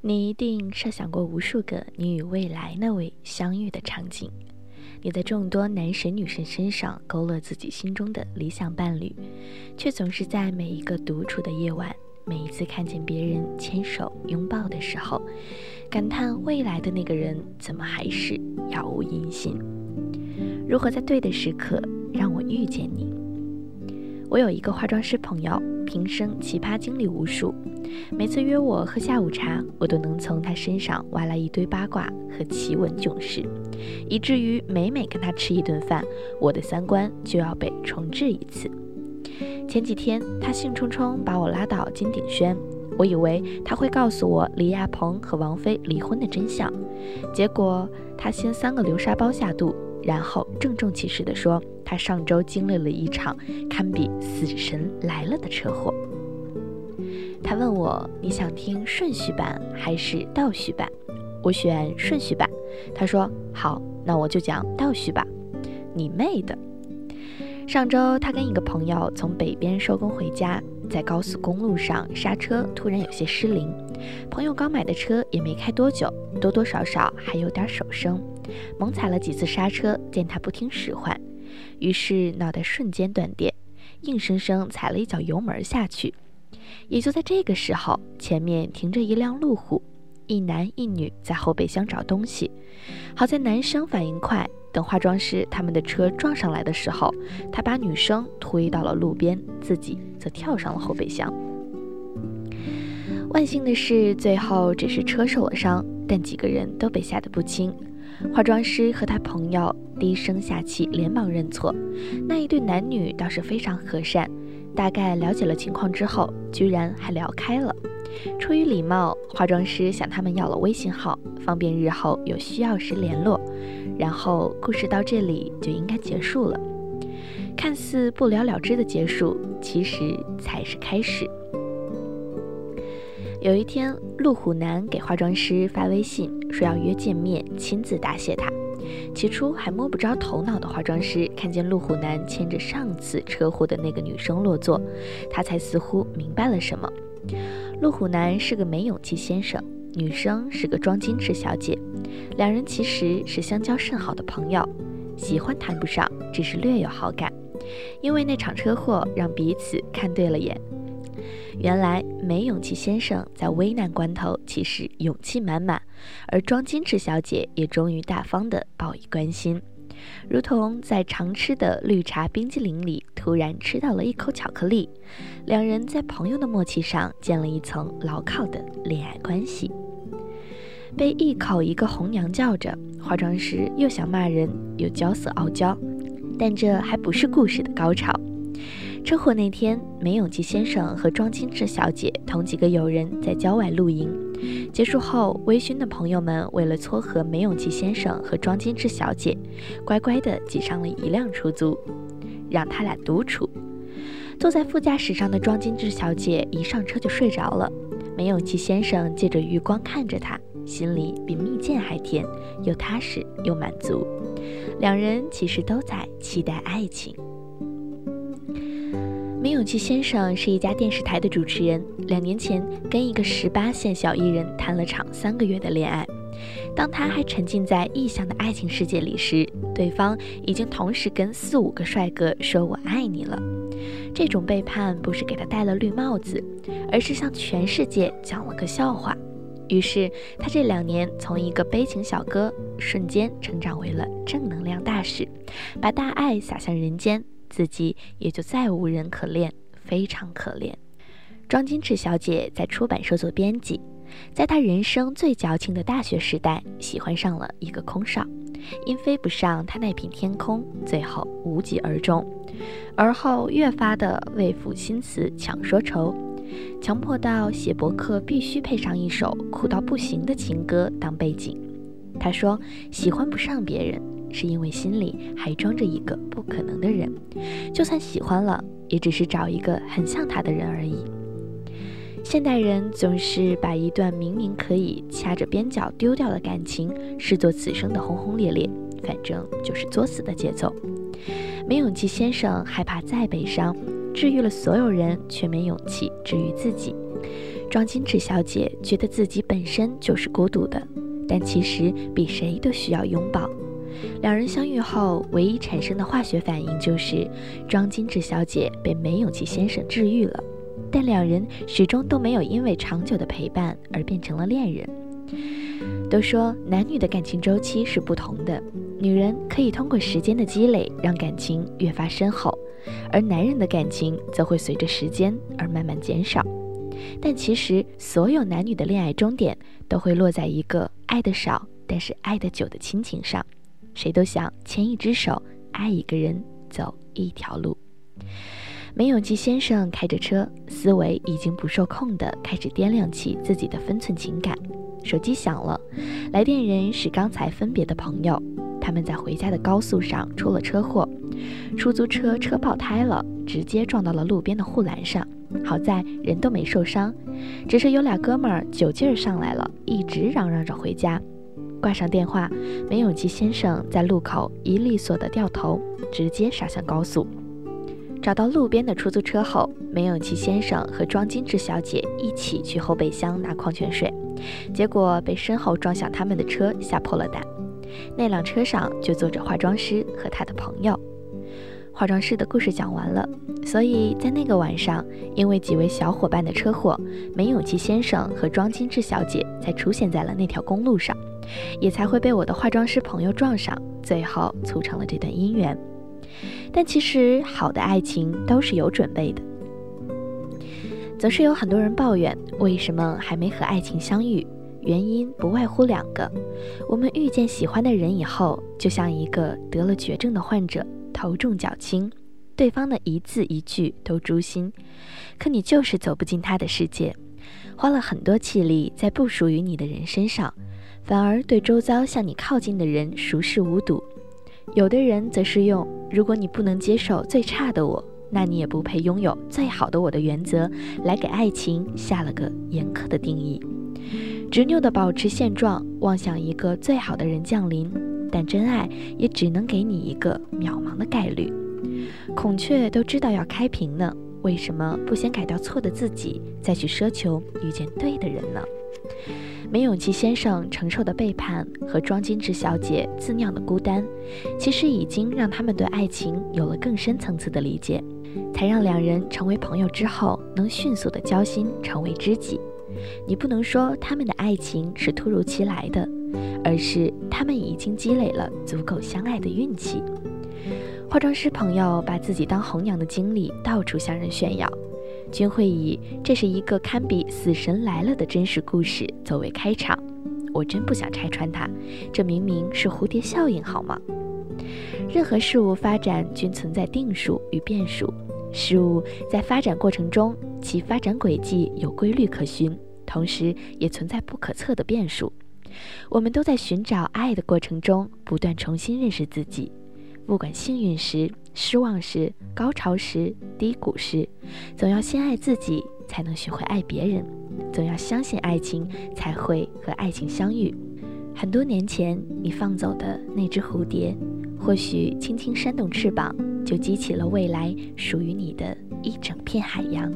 你一定设想过无数个你与未来那位相遇的场景。你在众多男神女神身上勾勒自己心中的理想伴侣，却总是在每一个独处的夜晚，每一次看见别人牵手拥抱的时候，感叹未来的那个人怎么还是杳无音信？如何在对的时刻让我遇见你？我有一个化妆师朋友，平生奇葩经历无数。每次约我喝下午茶，我都能从他身上挖来一堆八卦和奇闻囧事，以至于每每跟他吃一顿饭，我的三观就要被重置一次。前几天，他兴冲冲把我拉到金鼎轩，我以为他会告诉我李亚鹏和王菲离婚的真相，结果他先三个流沙包下肚。然后郑重其事地说，他上周经历了一场堪比死神来了的车祸。他问我，你想听顺序版还是倒序版？我选顺序版。他说好，那我就讲倒序吧。你妹的！上周他跟一个朋友从北边收工回家，在高速公路上刹车突然有些失灵。朋友刚买的车也没开多久，多多少少还有点手生。猛踩了几次刹车，见他不听使唤，于是脑袋瞬间断电，硬生生踩了一脚油门下去。也就在这个时候，前面停着一辆路虎，一男一女在后备箱找东西。好在男生反应快，等化妆师他们的车撞上来的时候，他把女生推到了路边，自己则跳上了后备箱。万幸的是，最后只是车受了伤，但几个人都被吓得不轻。化妆师和他朋友低声下气，连忙认错。那一对男女倒是非常和善，大概了解了情况之后，居然还聊开了。出于礼貌，化妆师向他们要了微信号，方便日后有需要时联络。然后故事到这里就应该结束了。看似不了了之的结束，其实才是开始。有一天，路虎男给化妆师发微信，说要约见面，亲自答谢他。起初还摸不着头脑的化妆师，看见路虎男牵着上次车祸的那个女生落座，他才似乎明白了什么。路虎男是个没勇气先生，女生是个装矜持小姐，两人其实是相交甚好的朋友，喜欢谈不上，只是略有好感。因为那场车祸让彼此看对了眼。原来没勇气先生在危难关头其实勇气满满，而装矜持小姐也终于大方的报以关心，如同在常吃的绿茶冰激凌里突然吃到了一口巧克力，两人在朋友的默契上建了一层牢靠的恋爱关系。被一口一个红娘叫着，化妆师又想骂人又娇色傲娇，但这还不是故事的高潮。车祸那天，梅永琪先生和庄金志小姐同几个友人在郊外露营。结束后，微醺的朋友们为了撮合梅永琪先生和庄金志小姐，乖乖地挤上了一辆出租，让他俩独处。坐在副驾驶上的庄金志小姐一上车就睡着了。梅永琪先生借着余光看着她，心里比蜜饯还甜，又踏实又满足。两人其实都在期待爱情。梅永琪先生是一家电视台的主持人，两年前跟一个十八线小艺人谈了场三个月的恋爱。当他还沉浸在异乡的爱情世界里时，对方已经同时跟四五个帅哥说我爱你了。这种背叛不是给他戴了绿帽子，而是向全世界讲了个笑话。于是他这两年从一个悲情小哥，瞬间成长为了正能量大使，把大爱洒向人间。自己也就再无人可恋，非常可怜。庄金池小姐在出版社做编辑，在她人生最矫情的大学时代，喜欢上了一个空少，因飞不上他那片天空，最后无疾而终。而后越发的为赋新词强说愁，强迫到写博客必须配上一首苦到不行的情歌当背景。他说喜欢不上别人。是因为心里还装着一个不可能的人，就算喜欢了，也只是找一个很像他的人而已。现代人总是把一段明明可以掐着边角丢掉的感情视作此生的轰轰烈烈，反正就是作死的节奏。没勇气先生害怕再悲伤，治愈了所有人，却没勇气治愈自己。庄金智小姐觉得自己本身就是孤独的，但其实比谁都需要拥抱。两人相遇后，唯一产生的化学反应就是庄金智小姐被梅永琪先生治愈了，但两人始终都没有因为长久的陪伴而变成了恋人。都说男女的感情周期是不同的，女人可以通过时间的积累让感情越发深厚，而男人的感情则会随着时间而慢慢减少。但其实，所有男女的恋爱终点都会落在一个爱的少但是爱的久的亲情上。谁都想牵一只手，爱一个人，走一条路。梅永基先生开着车，思维已经不受控地开始掂量起自己的分寸情感。手机响了，来电人是刚才分别的朋友，他们在回家的高速上出了车祸，出租车车爆胎了，直接撞到了路边的护栏上。好在人都没受伤，只是有俩哥们儿酒劲儿上来了，一直嚷嚷着回家。挂上电话，梅永基先生在路口一利索的掉头，直接杀向高速。找到路边的出租车后，梅永基先生和庄金枝小姐一起去后备箱拿矿泉水，结果被身后撞向他们的车吓破了胆。那辆车上就坐着化妆师和他的朋友。化妆师的故事讲完了，所以在那个晚上，因为几位小伙伴的车祸，梅永基先生和庄金枝小姐才出现在了那条公路上。也才会被我的化妆师朋友撞上，最后促成了这段姻缘。但其实好的爱情都是有准备的。总是有很多人抱怨为什么还没和爱情相遇，原因不外乎两个：我们遇见喜欢的人以后，就像一个得了绝症的患者，头重脚轻，对方的一字一句都诛心，可你就是走不进他的世界，花了很多气力在不属于你的人身上。反而对周遭向你靠近的人熟视无睹，有的人则是用“如果你不能接受最差的我，那你也不配拥有最好的我”的原则来给爱情下了个严苛的定义，执拗的保持现状，妄想一个最好的人降临，但真爱也只能给你一个渺茫的概率。孔雀都知道要开屏呢，为什么不先改掉错的自己，再去奢求遇见对的人呢？梅永琪先生承受的背叛和庄金枝小姐自酿的孤单，其实已经让他们对爱情有了更深层次的理解，才让两人成为朋友之后能迅速的交心成为知己。你不能说他们的爱情是突如其来的，而是他们已经积累了足够相爱的运气。化妆师朋友把自己当红娘的经历到处向人炫耀。均会以这是一个堪比《死神来了》的真实故事作为开场。我真不想拆穿它，这明明是蝴蝶效应，好吗？任何事物发展均存在定数与变数，事物在发展过程中，其发展轨迹有规律可循，同时也存在不可测的变数。我们都在寻找爱的过程中，不断重新认识自己。不管幸运时、失望时、高潮时、低谷时，总要先爱自己，才能学会爱别人；总要相信爱情，才会和爱情相遇。很多年前，你放走的那只蝴蝶，或许轻轻扇动翅膀，就激起了未来属于你的一整片海洋。